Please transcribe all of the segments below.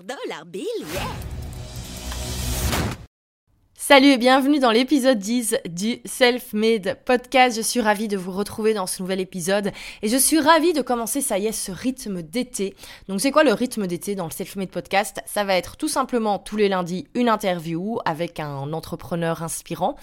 Dollar, Salut et bienvenue dans l'épisode 10 du Self-Made Podcast. Je suis ravie de vous retrouver dans ce nouvel épisode et je suis ravie de commencer, ça y est, ce rythme d'été. Donc c'est quoi le rythme d'été dans le Self-Made Podcast? Ça va être tout simplement tous les lundis une interview avec un entrepreneur inspirant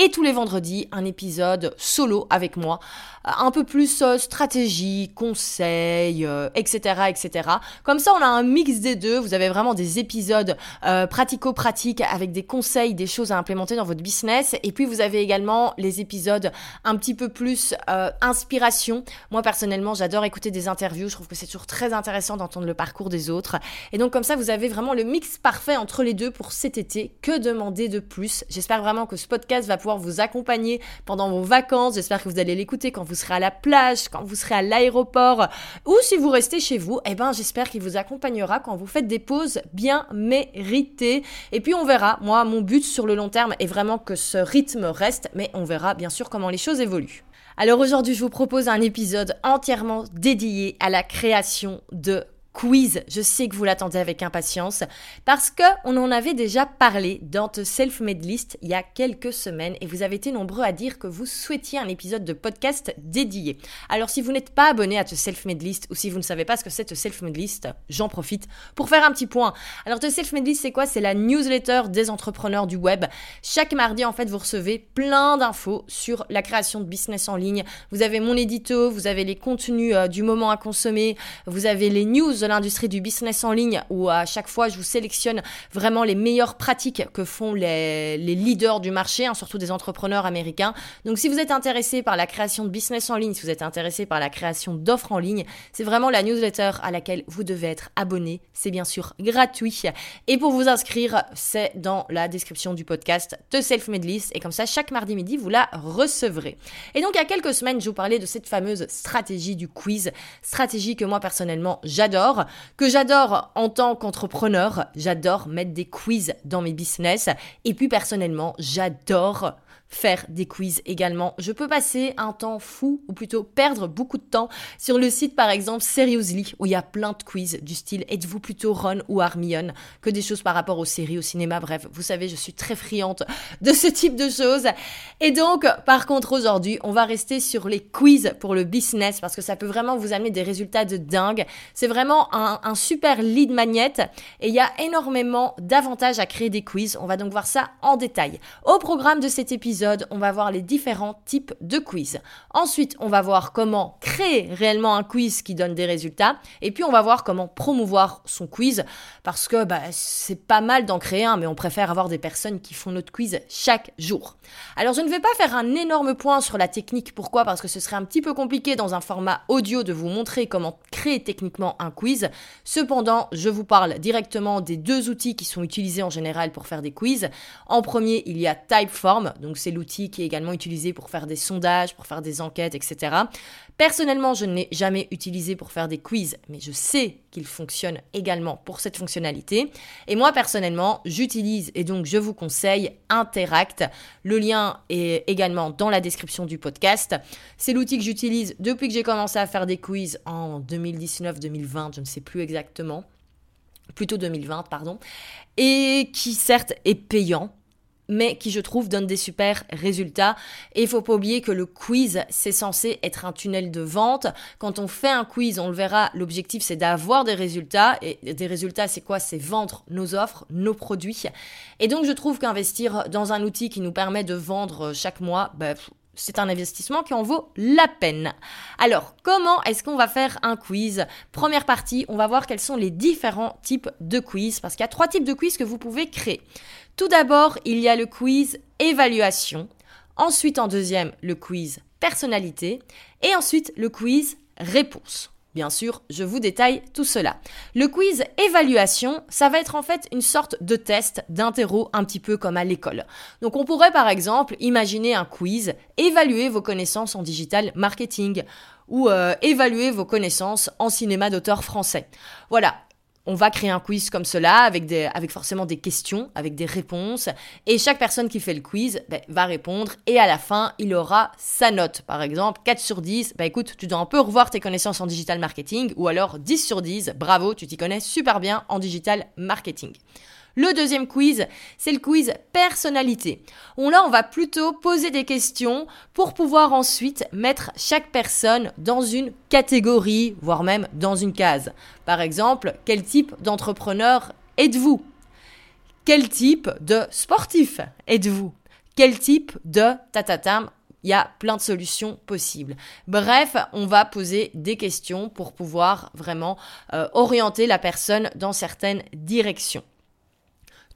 et tous les vendredis un épisode solo avec moi un peu plus euh, stratégie, conseil, etc., etc. Comme ça, on a un mix des deux. Vous avez vraiment des épisodes euh, pratico-pratiques avec des conseils, des choses à implémenter dans votre business. Et puis, vous avez également les épisodes un petit peu plus euh, inspiration. Moi, personnellement, j'adore écouter des interviews. Je trouve que c'est toujours très intéressant d'entendre le parcours des autres. Et donc, comme ça, vous avez vraiment le mix parfait entre les deux pour cet été. Que demander de plus? J'espère vraiment que ce podcast va pouvoir vous accompagner pendant vos vacances. J'espère que vous allez l'écouter quand vous serez à la plage, quand vous serez à l'aéroport ou si vous restez chez vous, eh ben j'espère qu'il vous accompagnera quand vous faites des pauses bien méritées. Et puis on verra. Moi, mon but sur le long terme est vraiment que ce rythme reste, mais on verra bien sûr comment les choses évoluent. Alors aujourd'hui, je vous propose un épisode entièrement dédié à la création de quiz. Je sais que vous l'attendez avec impatience parce que on en avait déjà parlé dans The Self-Made List il y a quelques semaines et vous avez été nombreux à dire que vous souhaitiez un épisode de podcast dédié. Alors si vous n'êtes pas abonné à The Self-Made List ou si vous ne savez pas ce que c'est The Self-Made List, j'en profite pour faire un petit point. Alors The Self-Made List c'est quoi? C'est la newsletter des entrepreneurs du web. Chaque mardi en fait vous recevez plein d'infos sur la création de business en ligne. Vous avez mon édito, vous avez les contenus euh, du moment à consommer, vous avez les news de l'industrie du business en ligne où à chaque fois je vous sélectionne vraiment les meilleures pratiques que font les, leaders du marché, hein, surtout des entrepreneurs américains. Donc si vous êtes intéressé par la création de business en ligne, si vous êtes intéressé par la création d'offres en ligne, c'est vraiment la newsletter à laquelle vous devez être abonné. C'est bien sûr gratuit. Et pour vous inscrire, c'est dans la description du podcast de Self-Made List. Et comme ça, chaque mardi midi, vous la recevrez. Et donc, il y a quelques semaines, je vous parlais de cette fameuse stratégie du quiz. Stratégie que moi, personnellement, j'adore que j'adore en tant qu'entrepreneur. J'adore mettre des quiz dans mes business. Et puis personnellement, j'adore faire des quiz également. Je peux passer un temps fou, ou plutôt perdre beaucoup de temps, sur le site par exemple Seriously, où il y a plein de quiz du style êtes-vous plutôt Ron ou Hermione, que des choses par rapport aux séries, au cinéma, bref, vous savez, je suis très friante de ce type de choses. Et donc, par contre, aujourd'hui, on va rester sur les quiz pour le business, parce que ça peut vraiment vous amener des résultats de dingue. C'est vraiment un, un super lead magnet, et il y a énormément d'avantages à créer des quiz. On va donc voir ça en détail. Au programme de cet épisode, on va voir les différents types de quiz. Ensuite, on va voir comment créer réellement un quiz qui donne des résultats. Et puis, on va voir comment promouvoir son quiz. Parce que bah, c'est pas mal d'en créer un, mais on préfère avoir des personnes qui font notre quiz chaque jour. Alors, je ne vais pas faire un énorme point sur la technique. Pourquoi? Parce que ce serait un petit peu compliqué dans un format audio de vous montrer comment créer techniquement un quiz. Cependant, je vous parle directement des deux outils qui sont utilisés en général pour faire des quiz. En premier, il y a Typeform. Donc, c'est l'outil qui est également utilisé pour faire des sondages, pour faire des enquêtes, etc. Personnellement, je ne l'ai jamais utilisé pour faire des quiz, mais je sais qu'il fonctionne également pour cette fonctionnalité. Et moi, personnellement, j'utilise et donc je vous conseille Interact. Le lien est également dans la description du podcast. C'est l'outil que j'utilise depuis que j'ai commencé à faire des quiz en 2019-2020, je ne sais plus exactement plutôt 2020, pardon, et qui certes est payant, mais qui je trouve donne des super résultats. Et il faut pas oublier que le quiz, c'est censé être un tunnel de vente. Quand on fait un quiz, on le verra, l'objectif c'est d'avoir des résultats. Et des résultats, c'est quoi? C'est vendre nos offres, nos produits. Et donc je trouve qu'investir dans un outil qui nous permet de vendre chaque mois, bah, c'est un investissement qui en vaut la peine. Alors, comment est-ce qu'on va faire un quiz? Première partie, on va voir quels sont les différents types de quiz, parce qu'il y a trois types de quiz que vous pouvez créer. Tout d'abord, il y a le quiz évaluation, ensuite en deuxième, le quiz personnalité, et ensuite le quiz réponse. Bien sûr, je vous détaille tout cela. Le quiz évaluation, ça va être en fait une sorte de test, d'interro, un petit peu comme à l'école. Donc on pourrait par exemple imaginer un quiz, évaluer vos connaissances en digital marketing ou euh, évaluer vos connaissances en cinéma d'auteur français. Voilà, on va créer un quiz comme cela, avec, forcément des questions, avec des réponses. Et chaque personne qui fait le quiz ben, va répondre. Et à la fin, il aura sa note. Par exemple, 4 sur 10, bah écoute, tu dois un peu revoir tes connaissances en digital marketing. Ou alors 10 sur 10, bravo, tu t'y connais super bien en digital marketing. Le deuxième quiz, c'est le quiz personnalité. On, là, on va plutôt poser des questions pour pouvoir ensuite mettre chaque personne dans une catégorie, voire même dans une case. Par exemple, quel type d'entrepreneur êtes-vous? Quel type de sportif êtes-vous? Quel type de tatatam il y a plein de solutions possibles. Bref, on va poser des questions pour pouvoir vraiment euh, orienter la personne dans certaines directions.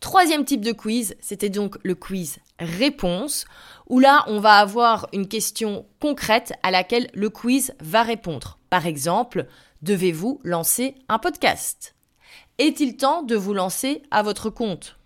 Troisième type de quiz, c'était donc le quiz réponse, où là, on va avoir une question concrète à laquelle le quiz va répondre. Par exemple, devez-vous lancer un podcast? Est-il temps de vous lancer à votre compte?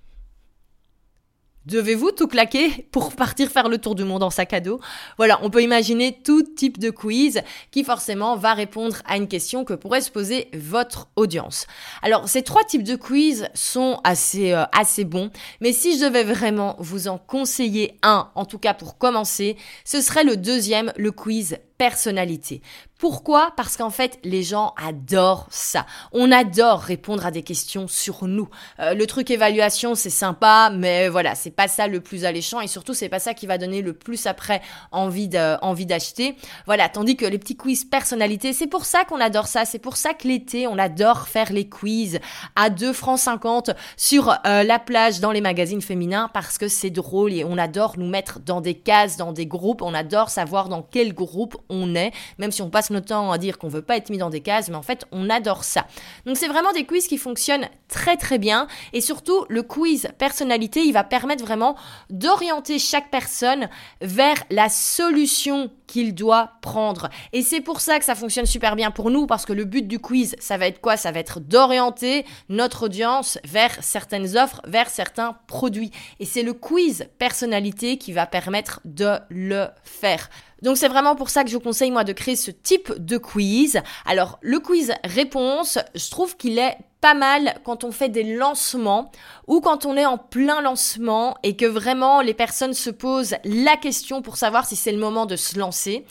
Devez-vous tout claquer pour partir faire le tour du monde en sac à dos? Voilà, on peut imaginer tout type de quiz qui forcément va répondre à une question que pourrait se poser votre audience. Alors, ces trois types de quiz sont assez, euh, assez bons, mais si je devais vraiment vous en conseiller un, en tout cas pour commencer, ce serait le deuxième, le quiz personnalité. Pourquoi? Parce qu'en fait, les gens adorent ça. On adore répondre à des questions sur nous. Euh, le truc évaluation, c'est sympa, mais voilà, c'est pas ça le plus alléchant et surtout, c'est pas ça qui va donner le plus après envie d'acheter. Voilà, tandis que les petits quiz personnalité, c'est pour ça qu'on adore ça. C'est pour ça que l'été, on adore faire les quiz à 2 francs 50 sur euh, la plage dans les magazines féminins parce que c'est drôle et on adore nous mettre dans des cases, dans des groupes. On adore savoir dans quel groupe on est, même si on passe notre temps à dire qu'on veut pas être mis dans des cases, mais en fait, on adore ça. Donc c'est vraiment des quiz qui fonctionnent très très bien et surtout le quiz personnalité, il va permettre vraiment d'orienter chaque personne vers la solution qu'il doit prendre. Et c'est pour ça que ça fonctionne super bien pour nous parce que le but du quiz, ça va être quoi? Ça va être d'orienter notre audience vers certaines offres, vers certains produits. Et c'est le quiz personnalité qui va permettre de le faire. Donc c'est vraiment pour ça que je vous conseille moi de créer ce type de quiz. Alors le quiz réponse, je trouve qu'il est pas mal quand on fait des lancements ou quand on est en plein lancement et que vraiment les personnes se posent la question pour savoir si c'est le moment de se lancer.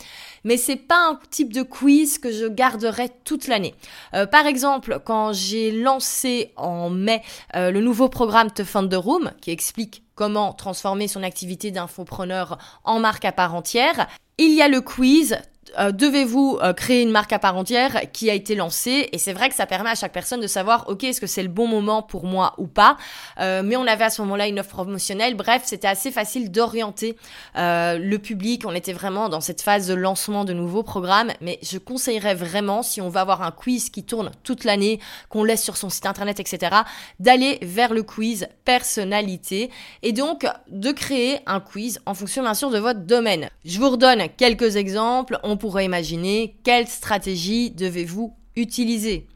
Mais c'est pas un type de quiz que je garderai toute l'année. Euh, par exemple, quand j'ai lancé en mai euh, le nouveau programme The Fund the Room qui explique comment transformer son activité d'infopreneur en marque à part entière, il y a le quiz euh, devez-vous euh, créer une marque à part entière qui a été lancée? Et c'est vrai que ça permet à chaque personne de savoir ok est-ce que c'est le bon moment pour moi ou pas? Euh, mais on avait à ce moment-là une offre promotionnelle. Bref c'était assez facile d'orienter le public. On était vraiment dans cette phase de lancement de nouveaux programmes. Mais je conseillerais vraiment si on va avoir un quiz qui tourne toute l'année qu'on laisse sur son site internet etc d'aller vers le quiz personnalité et donc de créer un quiz en fonction bien sûr de votre domaine. Je vous redonne quelques exemples. On pourrait imaginer quelle stratégie devez-vous utiliser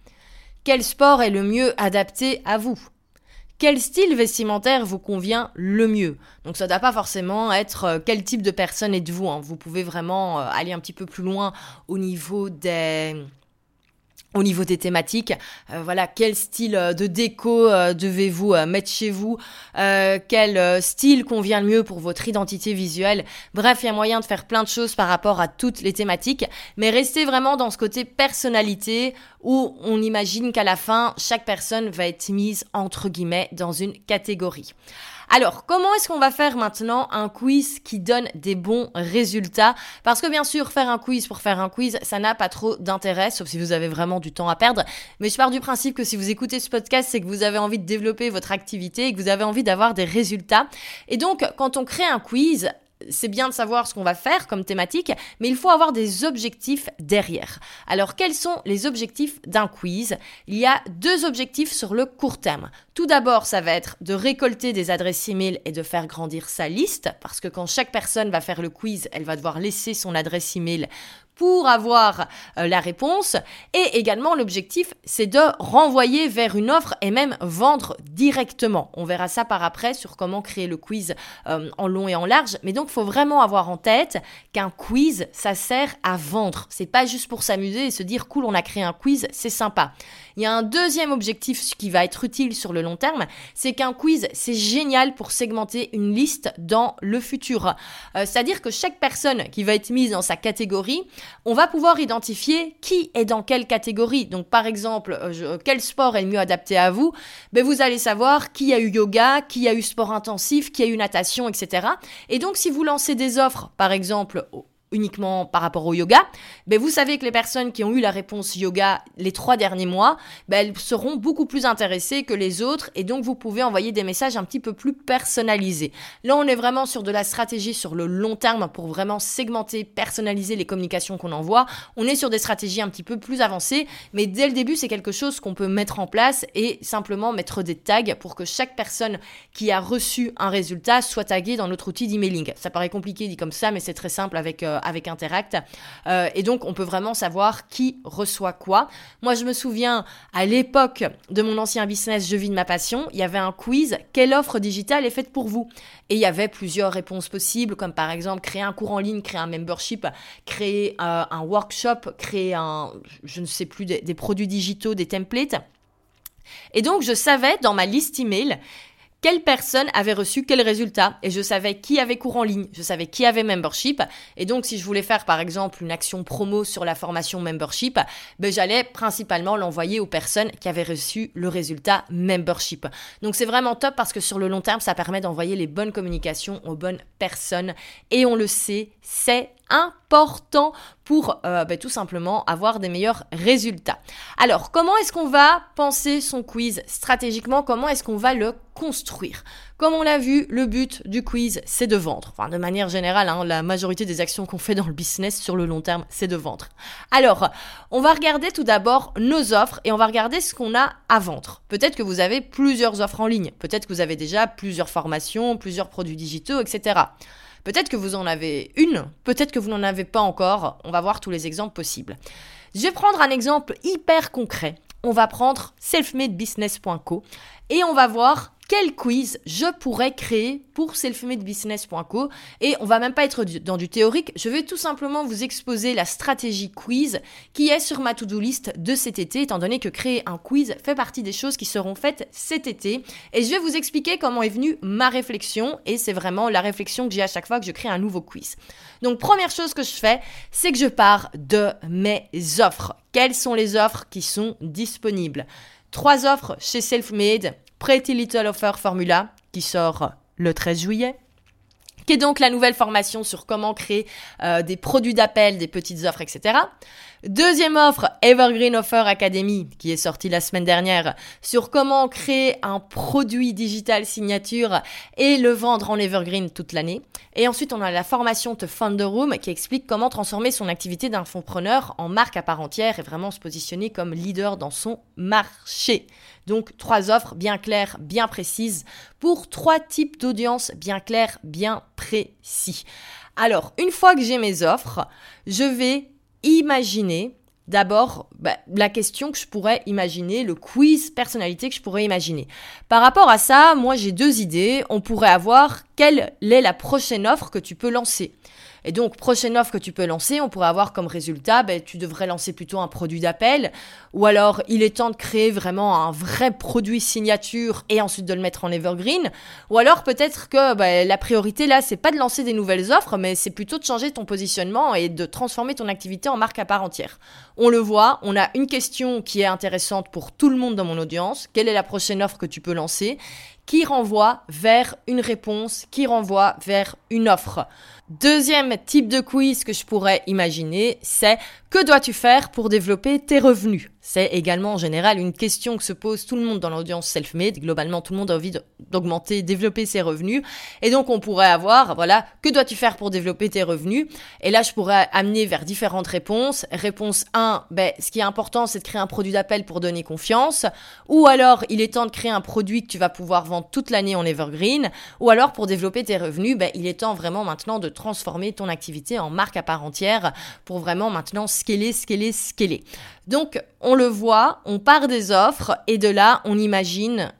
Quel sport est le mieux adapté à vous? Quel style vestimentaire vous convient le mieux? Donc ça ne doit pas forcément être euh, quel type de personne êtes-vous. Hein. Vous pouvez vraiment euh, aller un petit peu plus loin au niveau des au niveau des thématiques, euh, voilà, quel style euh, de déco euh, devez-vous mettre chez vous, quel style convient le mieux pour votre identité visuelle. Bref, il y a moyen de faire plein de choses par rapport à toutes les thématiques, mais restez vraiment dans ce côté personnalité où on imagine qu'à la fin, chaque personne va être mise entre guillemets dans une catégorie. Alors, comment est-ce qu'on va faire maintenant un quiz qui donne des bons résultats? Parce que bien sûr, faire un quiz pour faire un quiz, ça n'a pas trop d'intérêt, sauf si vous avez vraiment du temps à perdre. Mais je pars du principe que si vous écoutez ce podcast, c'est que vous avez envie de développer votre activité et que vous avez envie d'avoir des résultats. Et donc, quand on crée un quiz, c'est bien de savoir ce qu'on va faire comme thématique, mais il faut avoir des objectifs derrière. Alors, quels sont les objectifs d'un quiz? Il y a deux objectifs sur le court terme. Tout d'abord, ça va être de récolter des adresses email et de faire grandir sa liste, parce que quand chaque personne va faire le quiz, elle va devoir laisser son adresse email pour avoir euh, la réponse. Et également, l'objectif, c'est de renvoyer vers une offre et même vendre directement. On verra ça par après sur comment créer le quiz euh, en long et en large. Mais donc, il faut vraiment avoir en tête qu'un quiz, ça sert à vendre. C'est pas juste pour s'amuser et se dire, cool, on a créé un quiz, c'est sympa. Il y a un deuxième objectif qui va être utile sur le long terme, c'est qu'un quiz, c'est génial pour segmenter une liste dans le futur. Euh, c'est-à-dire que chaque personne qui va être mise dans sa catégorie, on va pouvoir identifier qui est dans quelle catégorie. Donc par exemple, euh, quel sport est le mieux adapté à vous? Ben, Vous allez savoir qui a eu yoga, qui a eu sport intensif, qui a eu natation, etc. Et donc si vous lancez des offres, par exemple uniquement par rapport au yoga, ben vous savez que les personnes qui ont eu la réponse yoga les trois derniers mois, ben elles seront beaucoup plus intéressées que les autres et donc vous pouvez envoyer des messages un petit peu plus personnalisés. Là, on est vraiment sur de la stratégie sur le long terme pour vraiment segmenter, personnaliser les communications qu'on envoie. On est sur des stratégies un petit peu plus avancées, mais dès le début, c'est quelque chose qu'on peut mettre en place et simplement mettre des tags pour que chaque personne qui a reçu un résultat soit taguée dans notre outil d'emailing. Ça paraît compliqué dit comme ça, mais c'est très simple avec euh, avec Interact. Euh, et donc, on peut vraiment savoir qui reçoit quoi. Moi, je me souviens, à l'époque de mon ancien business Je vis de ma passion, il y avait un quiz Quelle offre digitale est faite pour vous? Et il y avait plusieurs réponses possibles, comme par exemple créer un cours en ligne, créer un membership, créer euh, un workshop, créer un, je ne sais plus, des, des produits digitaux, des templates. Et donc, je savais dans ma liste email quelle personne avait reçu quel résultat. Et je savais qui avait cours en ligne, je savais qui avait membership. Et donc si je voulais faire par exemple une action promo sur la formation membership, ben j'allais principalement l'envoyer aux personnes qui avaient reçu le résultat membership. Donc c'est vraiment top parce que sur le long terme ça permet d'envoyer les bonnes communications aux bonnes personnes. Et on le sait, c'est important pour euh, ben, tout simplement avoir des meilleurs résultats. Alors, comment est-ce qu'on va penser son quiz stratégiquement? Comment est-ce qu'on va le construire? Comme on l'a vu, le but du quiz, c'est de vendre. Enfin, de manière générale, hein, la majorité des actions qu'on fait dans le business sur le long terme, c'est de vendre. Alors, on va regarder tout d'abord nos offres et on va regarder ce qu'on a à vendre. Peut-être que vous avez plusieurs offres en ligne. Peut-être que vous avez déjà plusieurs formations, plusieurs produits digitaux, etc. Peut-être que vous en avez une, peut-être que vous n'en avez pas encore. On va voir tous les exemples possibles. Je vais prendre un exemple hyper concret. On va prendre selfmadebusiness.co et on va voir quel quiz je pourrais créer pour selfmadebusiness.co et on va même pas être dans du théorique, je vais tout simplement vous exposer la stratégie quiz qui est sur ma to-do list de cet été étant donné que créer un quiz fait partie des choses qui seront faites cet été. Et je vais vous expliquer comment est venue ma réflexion. Et c'est vraiment la réflexion que j'ai à chaque fois que je crée un nouveau quiz. Donc première chose que je fais, c'est que je pars de mes offres. Quelles sont les offres qui sont disponibles? Trois offres chez Selfmade Pretty Little Offer Formula qui sort le 13 juillet qui est donc la nouvelle formation sur comment créer euh, des produits d'appel, des petites offres, etc. Deuxième offre, Evergreen Offer Academy, qui est sortie la semaine dernière, sur comment créer un produit digital signature et le vendre en Evergreen toute l'année. Et ensuite, on a la formation The Founder Room, qui explique comment transformer son activité d'un d'infopreneur en marque à part entière et vraiment se positionner comme leader dans son marché. Donc, trois offres bien claires, bien précises, pour trois types d'audience bien clairs, bien précis. Alors, une fois que j'ai mes offres, je vais imaginer D'abord, bah, la question que je pourrais imaginer, le quiz personnalité que je pourrais imaginer. Par rapport à ça, moi j'ai deux idées. On pourrait avoir quelle est la prochaine offre que tu peux lancer? Et donc, prochaine offre que tu peux lancer, on pourrait avoir comme résultat, ben, tu devrais lancer plutôt un produit d'appel, ou alors il est temps de créer vraiment un vrai produit signature et ensuite de le mettre en evergreen, ou alors peut-être que ben, la priorité là, c'est pas de lancer des nouvelles offres, mais c'est plutôt de changer ton positionnement et de transformer ton activité en marque à part entière. On le voit, on a une question qui est intéressante pour tout le monde dans mon audience. Quelle est la prochaine offre que tu peux lancer? Qui renvoie vers une réponse, qui renvoie vers une offre? Deuxième type de quiz que je pourrais imaginer, c'est que dois-tu faire pour développer tes revenus? C'est également en général une question que se pose tout le monde dans l'audience self-made. Globalement, tout le monde a envie d'augmenter, développer ses revenus. Et donc, on pourrait avoir, voilà, que dois-tu faire pour développer tes revenus? Et là, je pourrais amener vers différentes réponses. Réponse 1, ben, ce qui est important, c'est de créer un produit d'appel pour donner confiance. Ou alors, il est temps de créer un produit que tu vas pouvoir vendre toute l'année en evergreen. Ou alors, pour développer tes revenus, ben, il est temps vraiment maintenant de transformer ton activité en marque à part entière pour vraiment maintenant scaler, scaler, scaler. Donc, on le voit, on part des offres et de là, on imagine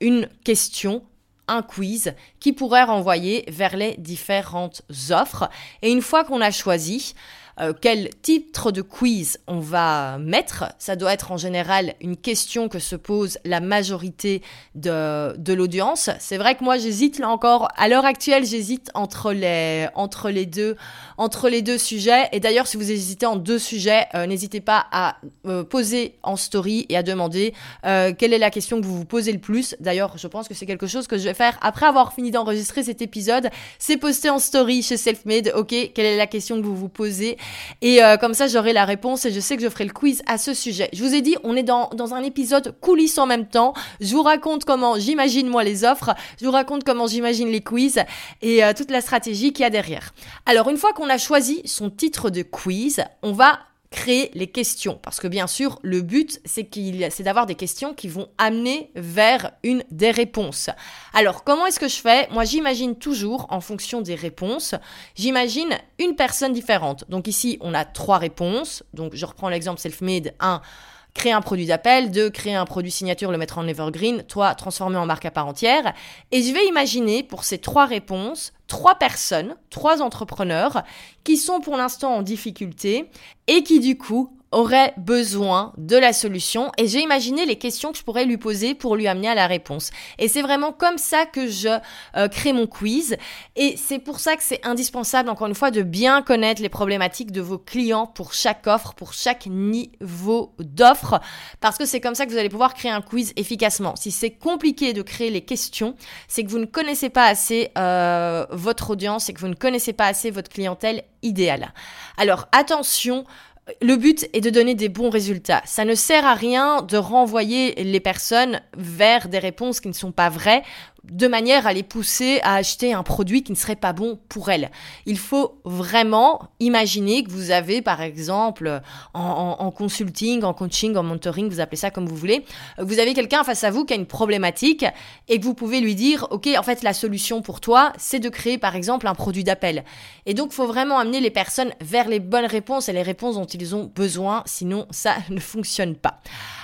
une question un quiz qui pourrait renvoyer vers les différentes offres. Et une fois qu'on a choisi, euh, quel titre de quiz on va mettre? Ça doit être en général une question que se pose la majorité de, de l'audience. C'est vrai que moi j'hésite là encore. À l'heure actuelle, j'hésite entre les, entre, les deux, entre les deux sujets. Et d'ailleurs, si vous hésitez en deux sujets, euh, n'hésitez pas à euh, poser en story et à demander quelle est la question que vous vous posez le plus. D'ailleurs, je pense que c'est quelque chose que je vais faire après avoir fini d'enregistrer cet épisode. C'est poster en story chez Selfmade. Ok, quelle est la question que vous vous posez? Et euh, comme ça, j'aurai la réponse et je sais que je ferai le quiz à ce sujet. Je vous ai dit, on est dans, dans un épisode coulisses en même temps. Je vous raconte comment j'imagine moi les offres, je vous raconte comment j'imagine les quiz et euh, toute la stratégie qu'il y a derrière. Alors, une fois qu'on a choisi son titre de quiz, on va créer les questions. Parce que bien sûr, le but, c'est c'est d'avoir des questions qui vont amener vers une des réponses. Alors, comment est-ce que je fais? Moi, j'imagine toujours, en fonction des réponses, j'imagine une personne différente. Donc ici, on a trois réponses. Donc, je reprends l'exemple self-made 1 créer un produit d'appel, de créer un produit signature, le mettre en evergreen, toi, transformer en marque à part entière. Et je vais imaginer pour ces trois réponses, trois personnes, trois entrepreneurs qui sont pour l'instant en difficulté et qui du coup aurait besoin de la solution et j'ai imaginé les questions que je pourrais lui poser pour lui amener à la réponse. Et c'est vraiment comme ça que je euh, crée mon quiz et c'est pour ça que c'est indispensable encore une fois de bien connaître les problématiques de vos clients pour chaque offre, pour chaque niveau d'offre parce que c'est comme ça que vous allez pouvoir créer un quiz efficacement. Si c'est compliqué de créer les questions, c'est que vous ne connaissez pas assez euh, votre audience et que vous ne connaissez pas assez votre clientèle idéale. Alors attention, le but est de donner des bons résultats. Ça ne sert à rien de renvoyer les personnes vers des réponses qui ne sont pas vraies de manière à les pousser à acheter un produit qui ne serait pas bon pour elles. Il faut vraiment imaginer que vous avez, par exemple, en, consulting, en coaching, en mentoring, vous appelez ça comme vous voulez, vous avez quelqu'un face à vous qui a une problématique et que vous pouvez lui dire, OK, en fait, la solution pour toi, c'est de créer, par exemple, un produit d'appel. Et donc, il faut vraiment amener les personnes vers les bonnes réponses et les réponses dont ils ont besoin, sinon ça ne fonctionne pas.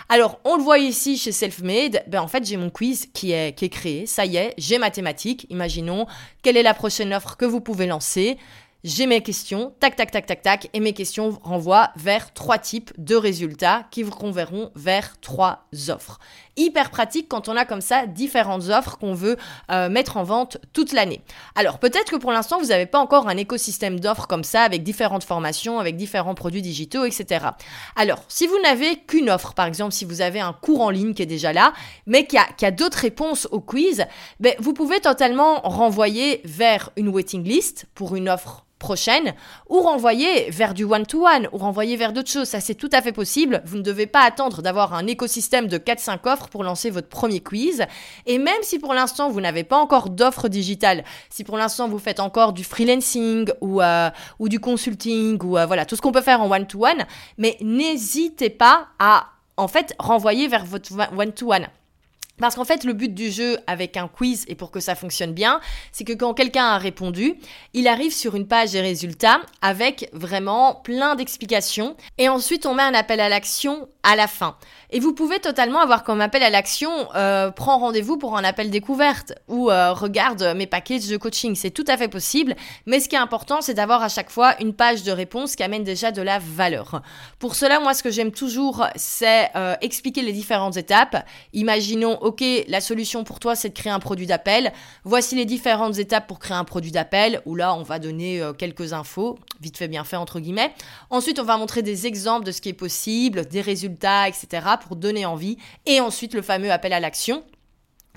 Alors, on le voit ici chez Selfmade, ben en fait, j'ai mon quiz qui est, créé, ça y est, j'ai ma thématique. Imaginons, quelle est la prochaine offre que vous pouvez lancer? J'ai mes questions, tac, tac, tac, tac, tac, et mes questions renvoient vers trois types de résultats qui vous converront vers trois offres. Hyper pratique quand on a comme ça différentes offres qu'on veut euh, mettre en vente toute l'année. Alors peut-être que pour l'instant vous n'avez pas encore un écosystème d'offres comme ça avec différentes formations, avec différents produits digitaux, etc. Alors si vous n'avez qu'une offre, par exemple si vous avez un cours en ligne qui est déjà là, mais qui a, d'autres réponses au quiz, ben, vous pouvez totalement renvoyer vers une waiting list pour une offre prochaine, ou renvoyer vers du one-to-one, ou renvoyer vers d'autres choses. Ça, c'est tout à fait possible. Vous ne devez pas attendre d'avoir un écosystème de 4-5 offres pour lancer votre premier quiz. Et même si pour l'instant, vous n'avez pas encore d'offres digitales, si pour l'instant, vous faites encore du freelancing ou, euh, ou du consulting, ou euh, voilà, tout ce qu'on peut faire en one-to-one, mais n'hésitez pas à, en fait, renvoyer vers votre one-to-one. Parce qu'en fait, le but du jeu avec un quiz et pour que ça fonctionne bien, c'est que quand quelqu'un a répondu, il arrive sur une page des résultats avec vraiment plein d'explications. Et ensuite, on met un appel à l'action à la fin. Et vous pouvez totalement avoir comme appel à l'action, euh, prends rendez-vous pour un appel découverte ou euh, regarde mes packages de coaching. C'est tout à fait possible. Mais ce qui est important, c'est d'avoir à chaque fois une page de réponse qui amène déjà de la valeur. Pour cela, moi, ce que j'aime toujours, c'est euh, expliquer les différentes étapes. Imaginons, OK, la solution pour toi, c'est de créer un produit d'appel. Voici les différentes étapes pour créer un produit d'appel, où là, on va donner euh, quelques infos, vite fait, bien fait, entre guillemets. Ensuite, on va montrer des exemples de ce qui est possible, des résultats, etc., pour donner envie. Et ensuite, le fameux appel à l'action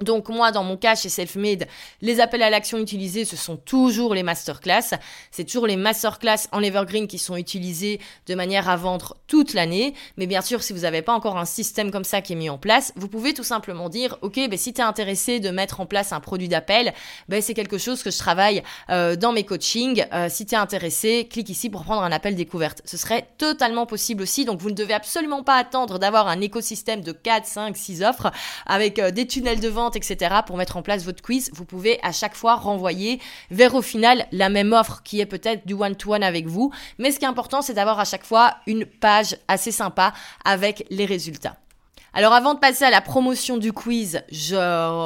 Donc moi, dans mon cas, chez Selfmade, les appels à l'action utilisés, ce sont toujours les masterclass. C'est toujours les masterclass en evergreen qui sont utilisés de manière à vendre toute l'année. Mais bien sûr, si vous n'avez pas encore un système comme ça qui est mis en place, vous pouvez tout simplement dire, ok, ben, si tu es intéressé de mettre en place un produit d'appel, ben, c'est quelque chose que je travaille euh, dans mes coachings. Euh, si tu es intéressé, clique ici pour prendre un appel découverte. Ce serait totalement possible aussi. Donc vous ne devez absolument pas attendre d'avoir un écosystème de 4, 5, 6 offres avec euh, des tunnels de vente etc. pour mettre en place votre quiz, vous pouvez à chaque fois renvoyer vers au final la même offre qui est peut-être du one-to-one avec vous. Mais ce qui est important, c'est d'avoir à chaque fois une page assez sympa avec les résultats. Alors avant de passer à la promotion du quiz, je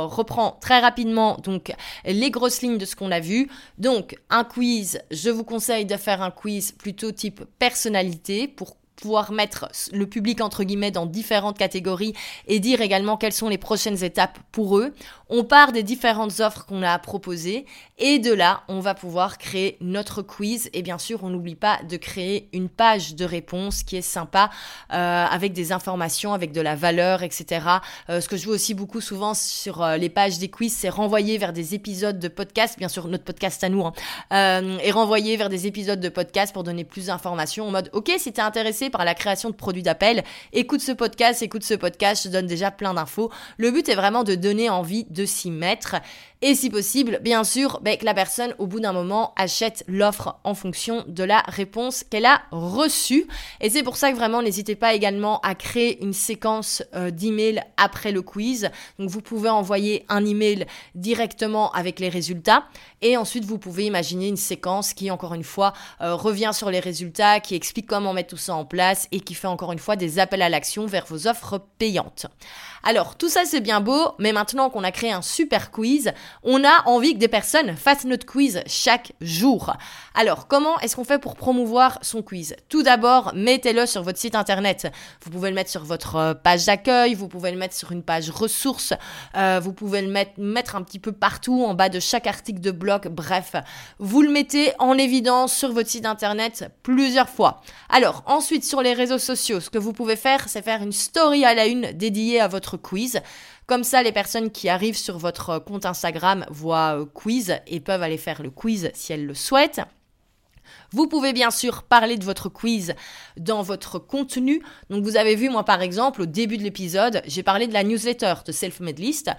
reprends très rapidement donc les grosses lignes de ce qu'on a vu. Donc un quiz, je vous conseille de faire un quiz plutôt type personnalité pour pouvoir mettre le public entre guillemets dans différentes catégories et dire également quelles sont les prochaines étapes pour eux. On part des différentes offres qu'on a à proposer et de là, on va pouvoir créer notre quiz et bien sûr, on n'oublie pas de créer une page de réponse qui est sympa euh, avec des informations, avec de la valeur, etc. Euh, ce que je vois aussi beaucoup souvent sur euh, les pages des quiz, c'est renvoyer vers des épisodes de podcast, bien sûr notre podcast à nous, hein, et renvoyer vers des épisodes de podcast pour donner plus d'informations en mode, ok, si t'es intéressé par la création de produits d'appel, écoute ce podcast, écoute ce podcast, je donne déjà plein d'infos. Le but est vraiment de donner envie de s'y mettre et si possible, bien sûr, ben, que la personne au bout d'un moment achète l'offre en fonction de la réponse qu'elle a reçue. Et c'est pour ça que vraiment n'hésitez pas également à créer une séquence euh, d'emails après le quiz. Donc vous pouvez envoyer un email directement avec les résultats et ensuite vous pouvez imaginer une séquence qui encore une fois euh, revient sur les résultats, qui explique comment mettre tout ça en place et qui fait encore une fois des appels à l'action vers vos offres payantes. Alors tout ça c'est bien beau, mais maintenant qu'on a créé un super quiz, on a envie que des personnes fassent notre quiz chaque jour. Alors, comment est-ce qu'on fait pour promouvoir son quiz? Tout d'abord, mettez-le sur votre site internet. Vous pouvez le mettre sur votre euh, page d'accueil, vous pouvez le mettre sur une page ressources, euh, vous pouvez le mettre, mettre un petit peu partout en bas de chaque article de blog. Bref, vous le mettez en évidence sur votre site internet plusieurs fois. Alors, ensuite, sur les réseaux sociaux, ce que vous pouvez faire, c'est faire une story à la une dédiée à votre quiz. Comme ça, les personnes qui arrivent sur votre compte Instagram voient euh, quiz et peuvent aller faire le quiz si elles le souhaitent. Vous pouvez bien sûr parler de votre quiz dans votre contenu. Donc vous avez vu, moi par exemple, au début de l'épisode, j'ai parlé de la newsletter de Self-Made List.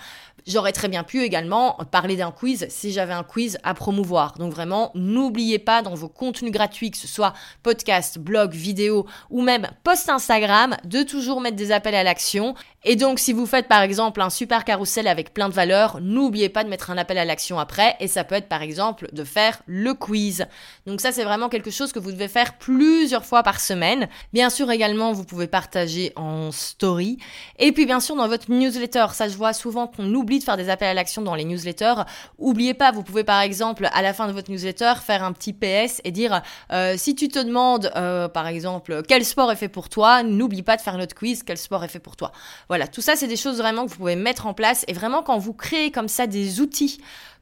J'aurais très bien pu également parler d'un quiz si j'avais un quiz à promouvoir. Donc vraiment, n'oubliez pas dans vos contenus gratuits, que ce soit podcast, blog, vidéo ou même post Instagram, de toujours mettre des appels à l'action. Et donc si vous faites par exemple un super carrousel avec plein de valeurs, n'oubliez pas de mettre un appel à l'action après. Et ça peut être par exemple de faire le quiz. Donc ça c'est vraiment quelque chose que vous devez faire plusieurs fois par semaine. Bien sûr également, vous pouvez partager en story. Et puis bien sûr dans votre newsletter, ça je vois souvent qu'on oublie de faire des appels à l'action dans les newsletters. Oubliez pas, vous pouvez par exemple à la fin de votre newsletter faire un petit PS et dire euh, si tu te demandes euh, par exemple quel sport est fait pour toi, n'oublie pas de faire notre quiz quel sport est fait pour toi. Voilà, tout ça c'est des choses vraiment que vous pouvez mettre en place et vraiment quand vous créez comme ça des outils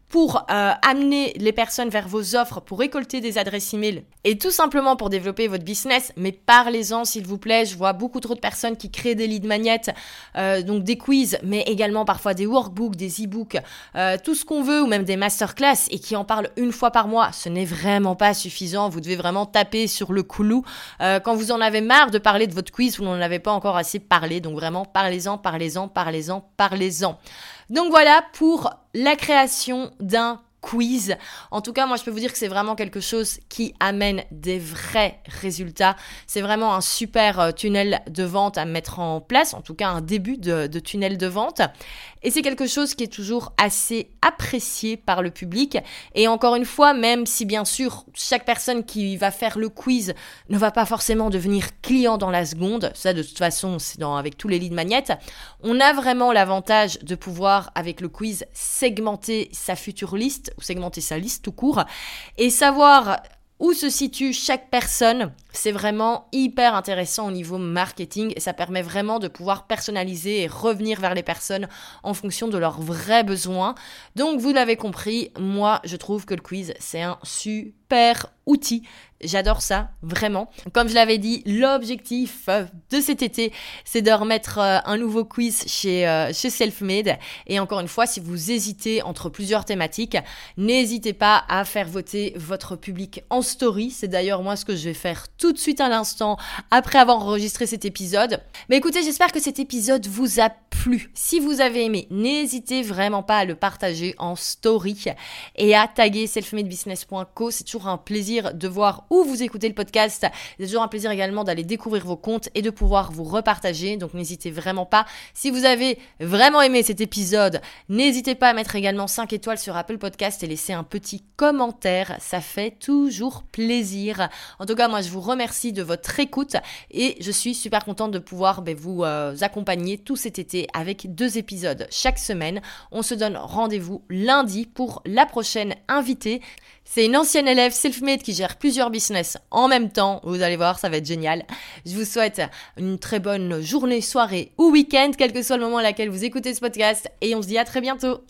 pour euh, amener les personnes vers vos offres, pour récolter des adresses email et tout simplement pour développer votre business. Mais parlez-en s'il vous plaît. Je vois beaucoup trop de personnes qui créent des lead magnets, euh, donc des quiz, mais également parfois des workbooks, des e-books, euh, tout ce qu'on veut ou même des masterclass et qui en parlent une fois par mois. Ce n'est vraiment pas suffisant. Vous devez vraiment taper sur le coulou. quand vous en avez marre de parler de votre quiz, vous n'en avez pas encore assez parlé. Donc vraiment, parlez-en, parlez-en, parlez-en, parlez-en. Donc voilà pour la création d'un quiz. En tout cas, moi, je peux vous dire que c'est vraiment quelque chose qui amène des vrais résultats. C'est vraiment un super euh, tunnel de vente à mettre en place, en tout cas un début de, tunnel de vente. Et c'est quelque chose qui est toujours assez apprécié par le public. Et encore une fois, même si bien sûr chaque personne qui va faire le quiz ne va pas forcément devenir client dans la seconde, ça de toute façon c'est avec tous les leads magnettes, on a vraiment l'avantage de pouvoir avec le quiz segmenter sa future liste ou segmenter sa liste tout court et savoir où se situe chaque personne C'est vraiment hyper intéressant au niveau marketing et ça permet vraiment de pouvoir personnaliser et revenir vers les personnes en fonction de leurs vrais besoins. Donc vous l'avez compris, moi je trouve que le quiz c'est un super outil J'adore ça, vraiment. Comme je l'avais dit, l'objectif euh, de cet été, c'est de remettre euh, un nouveau quiz chez, euh, chez Selfmade. Et encore une fois, si vous hésitez entre plusieurs thématiques, n'hésitez pas à faire voter votre public en story. C'est d'ailleurs moi ce que je vais faire tout de suite à l'instant après avoir enregistré cet épisode. Mais écoutez, j'espère que cet épisode vous a plu. Si vous avez aimé, n'hésitez vraiment pas à le partager en story et à taguer selfmadebusiness.co. C'est toujours un plaisir de voir où vous écoutez le podcast. C'est toujours un plaisir également d'aller découvrir vos comptes et de pouvoir vous repartager. Donc n'hésitez vraiment pas. Si vous avez vraiment aimé cet épisode, n'hésitez pas à mettre également 5 étoiles sur Apple Podcast et laisser un petit commentaire. Ça fait toujours plaisir. En tout cas, moi je vous remercie de votre écoute et je suis super contente de pouvoir ben, vous euh, accompagner tout cet été avec deux épisodes chaque semaine. On se donne rendez-vous lundi pour la prochaine invitée. C'est une ancienne élève self-made qui gère plusieurs business en même temps. Vous allez voir, ça va être génial. Je vous souhaite une très bonne journée, soirée ou week-end, quel que soit le moment à laquelle vous écoutez ce podcast. Et on se dit à très bientôt.